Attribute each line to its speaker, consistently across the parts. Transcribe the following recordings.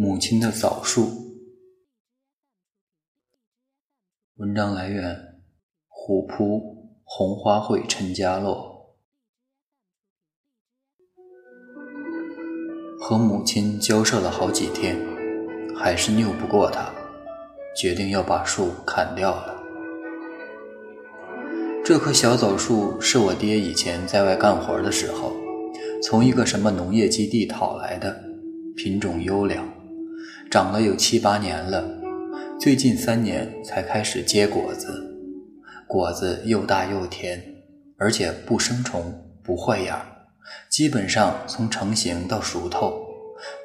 Speaker 1: 母亲的枣树。文章来源：虎扑红花会陈家洛。和母亲交涉了好几天，还是拗不过她，决定要把树砍掉了。这棵小枣树是我爹以前在外干活的时候，从一个什么农业基地讨来的，品种优良。长了有七八年了，最近三年才开始结果子，果子又大又甜，而且不生虫不坏眼儿，基本上从成型到熟透，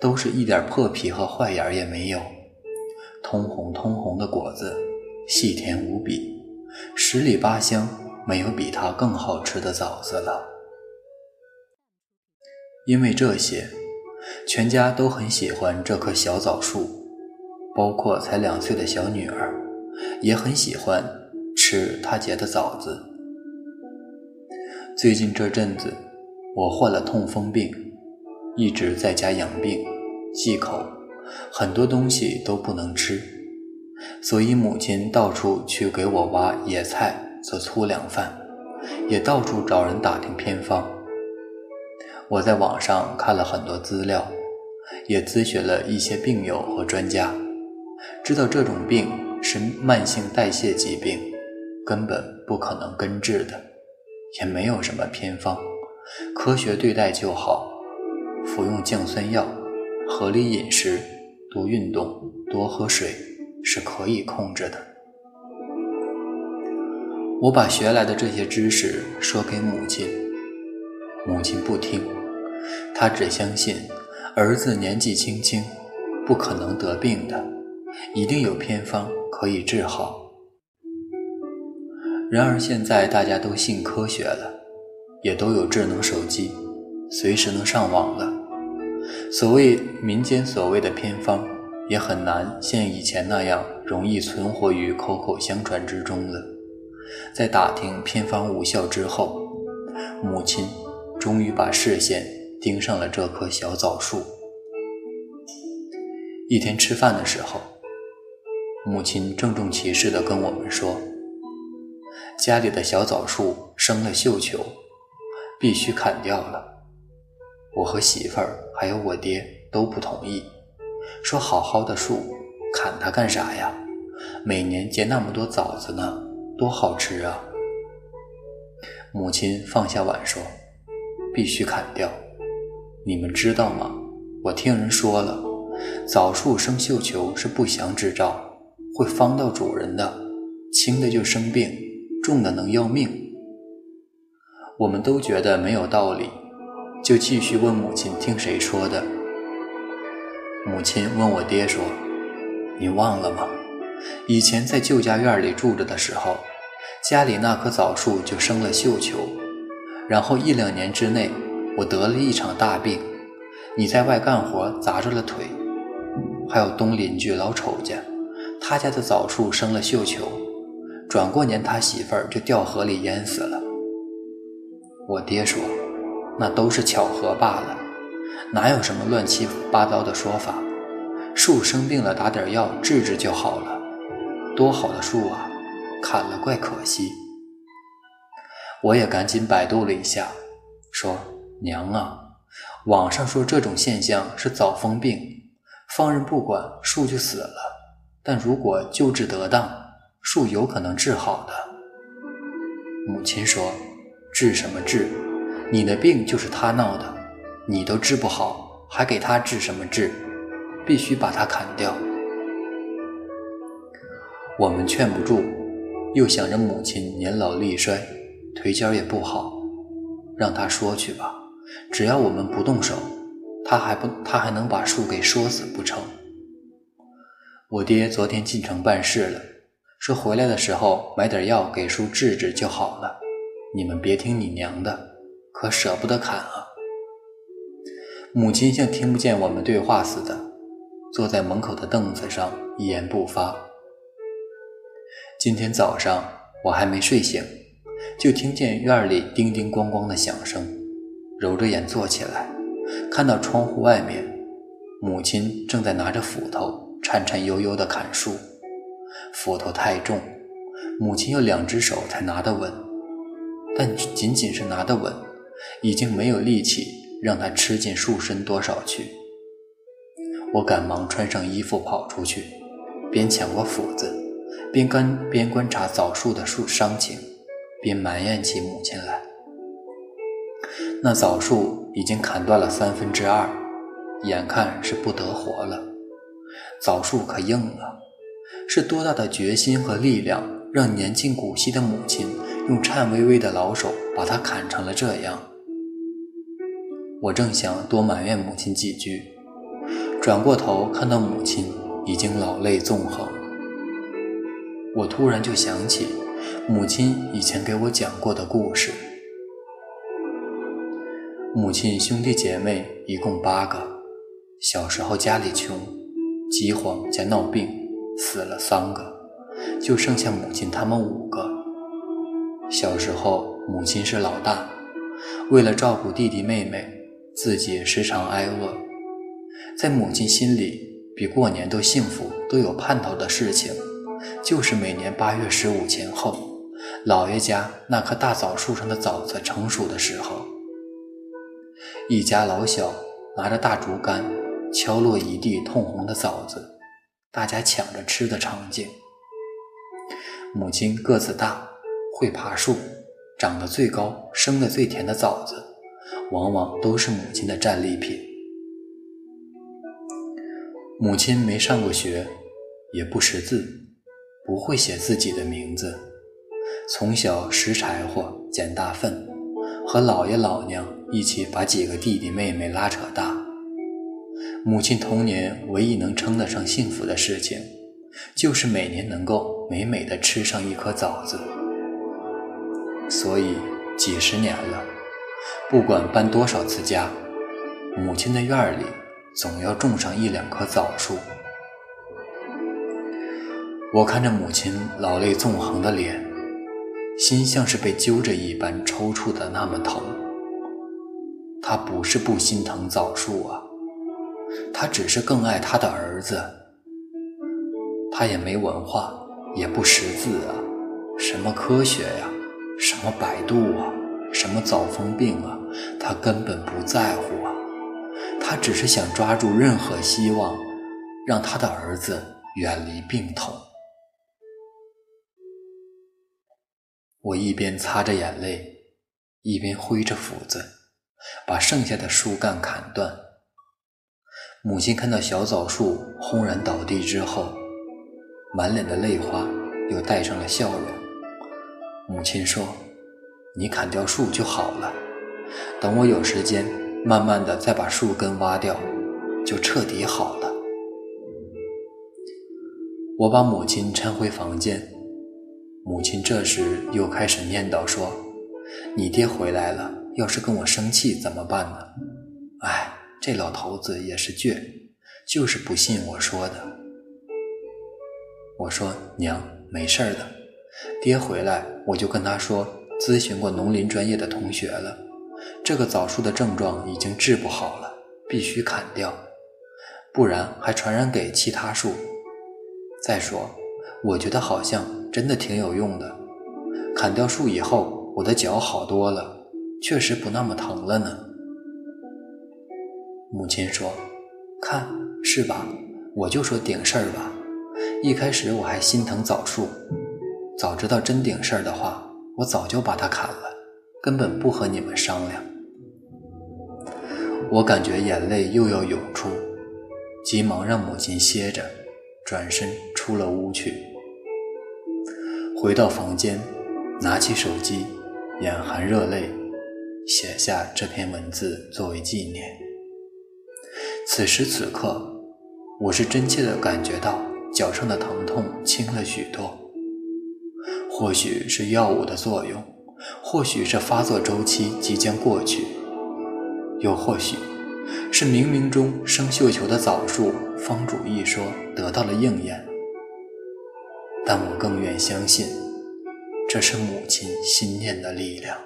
Speaker 1: 都是一点破皮和坏眼儿也没有，通红通红的果子，细甜无比，十里八乡没有比它更好吃的枣子了。因为这些。全家都很喜欢这棵小枣树，包括才两岁的小女儿，也很喜欢吃她结的枣子。最近这阵子，我患了痛风病，一直在家养病，忌口，很多东西都不能吃，所以母亲到处去给我挖野菜做粗粮饭，也到处找人打听偏方。我在网上看了很多资料，也咨询了一些病友和专家，知道这种病是慢性代谢疾病，根本不可能根治的，也没有什么偏方，科学对待就好，服用降酸药，合理饮食，多运动，多喝水是可以控制的。我把学来的这些知识说给母亲，母亲不听。她只相信儿子年纪轻轻，不可能得病的，一定有偏方可以治好。然而现在大家都信科学了，也都有智能手机，随时能上网了。所谓民间所谓的偏方，也很难像以前那样容易存活于口口相传之中了。在打听偏方无效之后，母亲终于把视线。盯上了这棵小枣树。一天吃饭的时候，母亲郑重其事地跟我们说：“家里的小枣树生了绣球，必须砍掉了。”我和媳妇儿还有我爹都不同意，说：“好好的树，砍它干啥呀？每年结那么多枣子呢，多好吃啊！”母亲放下碗说：“必须砍掉。”你们知道吗？我听人说了，枣树生绣球是不祥之兆，会方到主人的，轻的就生病，重的能要命。我们都觉得没有道理，就继续问母亲听谁说的。母亲问我爹说：“你忘了吗？以前在旧家院里住着的时候，家里那棵枣树就生了绣球，然后一两年之内。”我得了一场大病，你在外干活砸着了腿，还有东邻居老丑家，他家的枣树生了绣球，转过年他媳妇儿就掉河里淹死了。我爹说，那都是巧合罢了，哪有什么乱七八糟的说法？树生病了打点药治治就好了，多好的树啊，砍了怪可惜。我也赶紧百度了一下，说。娘啊，网上说这种现象是早疯病，放任不管树就死了。但如果救治得当，树有可能治好的。母亲说：“治什么治？你的病就是他闹的，你都治不好，还给他治什么治？必须把它砍掉。”我们劝不住，又想着母亲年老力衰，腿脚也不好，让他说去吧。只要我们不动手，他还不他还能把树给说死不成？我爹昨天进城办事了，说回来的时候买点药给树治治就好了。你们别听你娘的，可舍不得砍啊！母亲像听不见我们对话似的，坐在门口的凳子上一言不发。今天早上我还没睡醒，就听见院里叮叮咣咣的响声。揉着眼坐起来，看到窗户外面，母亲正在拿着斧头颤颤悠悠地砍树，斧头太重，母亲用两只手才拿得稳，但仅仅是拿得稳，已经没有力气让它吃进树身多少去。我赶忙穿上衣服跑出去，边抢过斧子，边观边观察枣树的树伤情，边埋怨起母亲来。那枣树已经砍断了三分之二，眼看是不得活了。枣树可硬了，是多大的决心和力量，让年近古稀的母亲用颤巍巍的老手把它砍成了这样。我正想多埋怨母亲几句，转过头看到母亲已经老泪纵横。我突然就想起母亲以前给我讲过的故事。母亲兄弟姐妹一共八个，小时候家里穷，饥荒加闹病，死了三个，就剩下母亲他们五个。小时候母亲是老大，为了照顾弟弟妹妹，自己时常挨饿。在母亲心里，比过年都幸福、都有盼头的事情，就是每年八月十五前后，姥爷家那棵大枣树上的枣子成熟的时候。一家老小拿着大竹竿，敲落一地通红的枣子，大家抢着吃的场景。母亲个子大，会爬树，长得最高、生的最甜的枣子，往往都是母亲的战利品。母亲没上过学，也不识字，不会写自己的名字，从小拾柴火、捡大粪。和姥爷姥娘一起把几个弟弟妹妹拉扯大。母亲童年唯一能称得上幸福的事情，就是每年能够美美的吃上一颗枣子。所以几十年了，不管搬多少次家，母亲的院里总要种上一两棵枣树。我看着母亲老泪纵横的脸。心像是被揪着一般抽搐的那么疼。他不是不心疼枣树啊，他只是更爱他的儿子。他也没文化，也不识字啊，什么科学呀，什么百度啊，什么枣风病啊，他根本不在乎啊。他只是想抓住任何希望，让他的儿子远离病痛。我一边擦着眼泪，一边挥着斧子，把剩下的树干砍断。母亲看到小枣树轰然倒地之后，满脸的泪花又带上了笑容。母亲说：“你砍掉树就好了，等我有时间，慢慢的再把树根挖掉，就彻底好了。”我把母亲搀回房间。母亲这时又开始念叨说：“你爹回来了，要是跟我生气怎么办呢？哎，这老头子也是倔，就是不信我说的。”我说：“娘，没事的，爹回来我就跟他说，咨询过农林专业的同学了，这个枣树的症状已经治不好了，必须砍掉，不然还传染给其他树。再说，我觉得好像……”真的挺有用的，砍掉树以后，我的脚好多了，确实不那么疼了呢。母亲说：“看，是吧？我就说顶事儿吧。一开始我还心疼枣树，早知道真顶事儿的话，我早就把它砍了，根本不和你们商量。”我感觉眼泪又要涌出，急忙让母亲歇着，转身出了屋去。回到房间，拿起手机，眼含热泪，写下这篇文字作为纪念。此时此刻，我是真切地感觉到脚上的疼痛轻了许多。或许是药物的作用，或许是发作周期即将过去，又或许是冥冥中生绣球的枣树方主一说得到了应验。但我更愿相信，这是母亲心念的力量。